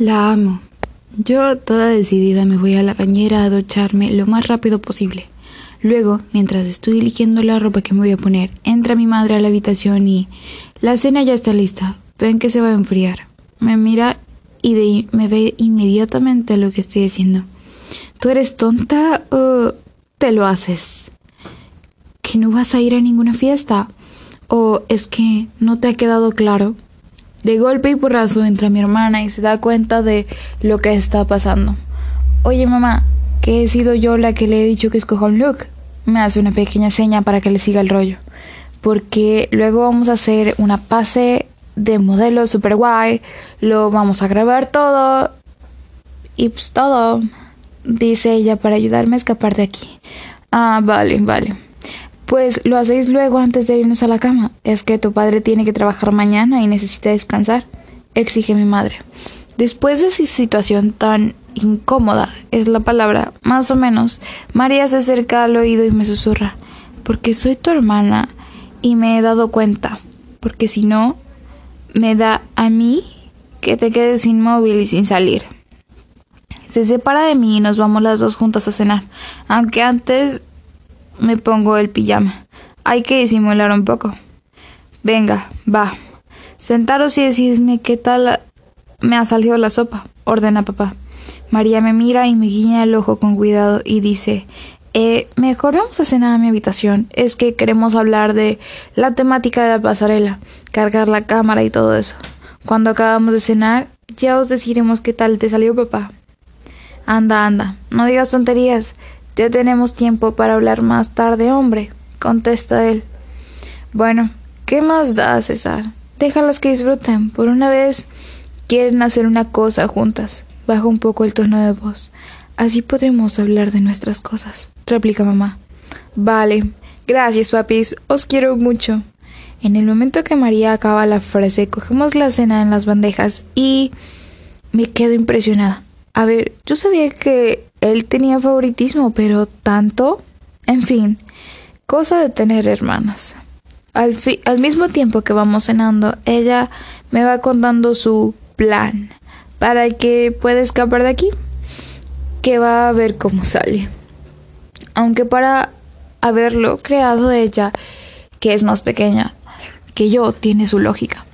La amo. Yo, toda decidida, me voy a la bañera a ducharme lo más rápido posible. Luego, mientras estoy eligiendo la ropa que me voy a poner, entra mi madre a la habitación y la cena ya está lista. Ven que se va a enfriar. Me mira y me ve inmediatamente lo que estoy haciendo. ¿Tú eres tonta o te lo haces? ¿Que no vas a ir a ninguna fiesta? ¿O es que no te ha quedado claro? De golpe y porrazo entra mi hermana y se da cuenta de lo que está pasando. Oye mamá, que he sido yo la que le he dicho que escoja un look. Me hace una pequeña seña para que le siga el rollo. Porque luego vamos a hacer una pase de modelo super guay. Lo vamos a grabar todo. Y pues todo. Dice ella para ayudarme a escapar de aquí. Ah, vale, vale. Pues lo hacéis luego antes de irnos a la cama. Es que tu padre tiene que trabajar mañana y necesita descansar. Exige mi madre. Después de esa situación tan incómoda, es la palabra, más o menos, María se acerca al oído y me susurra, porque soy tu hermana y me he dado cuenta, porque si no, me da a mí que te quedes inmóvil y sin salir. Se separa de mí y nos vamos las dos juntas a cenar, aunque antes me pongo el pijama. Hay que disimular un poco. Venga, va. Sentaros y decidme qué tal me ha salido la sopa, ordena papá. María me mira y me guiña el ojo con cuidado y dice eh, mejor vamos a cenar a mi habitación. Es que queremos hablar de la temática de la pasarela, cargar la cámara y todo eso. Cuando acabamos de cenar, ya os deciremos qué tal te salió papá. Anda, anda, no digas tonterías. Ya tenemos tiempo para hablar más tarde, hombre, contesta él. Bueno, ¿qué más da, César? Déjalas que disfruten. Por una vez quieren hacer una cosa juntas. Baja un poco el tono de voz. Así podremos hablar de nuestras cosas, replica mamá. Vale. Gracias, papis. Os quiero mucho. En el momento que María acaba la frase, cogemos la cena en las bandejas y me quedo impresionada. A ver, yo sabía que él tenía favoritismo, pero tanto. En fin, cosa de tener hermanas. Al, al mismo tiempo que vamos cenando, ella me va contando su plan para que pueda escapar de aquí, que va a ver cómo sale. Aunque para haberlo creado ella, que es más pequeña que yo, tiene su lógica.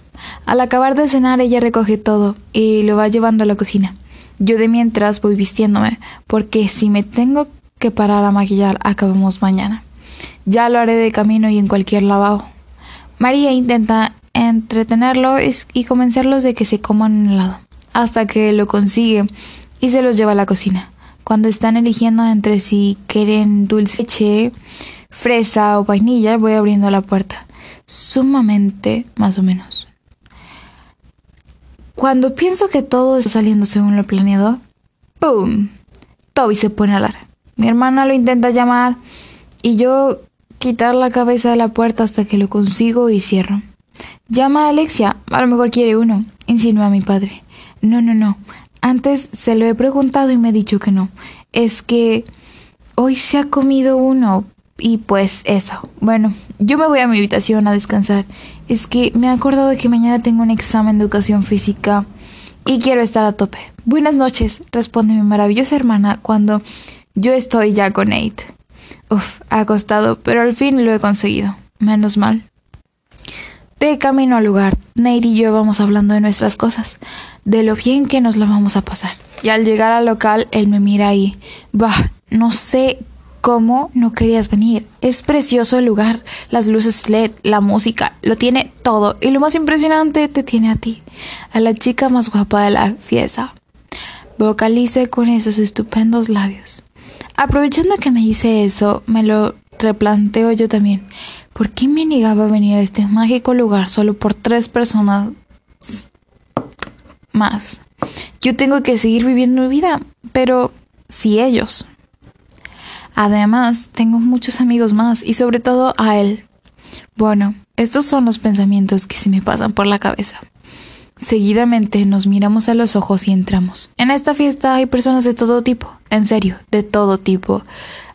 Al acabar de cenar ella recoge todo y lo va llevando a la cocina. Yo de mientras voy vistiéndome, porque si me tengo que parar a maquillar, acabamos mañana. Ya lo haré de camino y en cualquier lavabo. María intenta entretenerlo y convencerlos de que se coman un helado, hasta que lo consigue y se los lleva a la cocina. Cuando están eligiendo entre si quieren dulce fresa o vainilla, voy abriendo la puerta. Sumamente, más o menos. Cuando pienso que todo está saliendo según lo planeado, ¡pum! Toby se pone a hablar. Mi hermana lo intenta llamar y yo quitar la cabeza de la puerta hasta que lo consigo y cierro. Llama a Alexia, a lo mejor quiere uno, insinúa mi padre. No, no, no. Antes se lo he preguntado y me ha dicho que no. Es que hoy se ha comido uno y pues eso. Bueno, yo me voy a mi habitación a descansar. Es que me he acordado de que mañana tengo un examen de educación física y quiero estar a tope. Buenas noches, responde mi maravillosa hermana cuando yo estoy ya con Nate. Uf, ha costado, pero al fin lo he conseguido. Menos mal. De camino al lugar, Nate y yo vamos hablando de nuestras cosas, de lo bien que nos lo vamos a pasar. Y al llegar al local, él me mira y, bah, no sé cómo no querías venir. Es precioso el lugar, las luces LED, la música, lo tiene todo. Y lo más impresionante, te tiene a ti, a la chica más guapa de la fiesta. Vocalice con esos estupendos labios. Aprovechando que me hice eso, me lo replanteo yo también. ¿Por qué me negaba a venir a este mágico lugar solo por tres personas más? Yo tengo que seguir viviendo mi vida, pero si ellos. Además, tengo muchos amigos más y sobre todo a él. Bueno, estos son los pensamientos que se me pasan por la cabeza. Seguidamente nos miramos a los ojos y entramos. En esta fiesta hay personas de todo tipo, en serio, de todo tipo.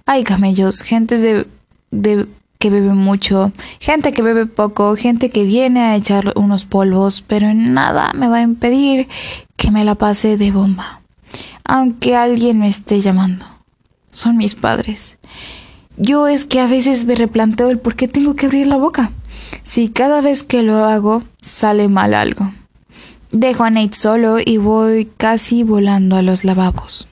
Hay camellos, gentes de, que bebe mucho, gente que bebe poco, gente que viene a echar unos polvos, pero nada me va a impedir que me la pasé de bomba. Aunque alguien me esté llamando. Son mis padres. Yo es que a veces me replanteo el por qué tengo que abrir la boca. Si cada vez que lo hago sale mal algo. Dejo a Nate solo y voy casi volando a los lavabos.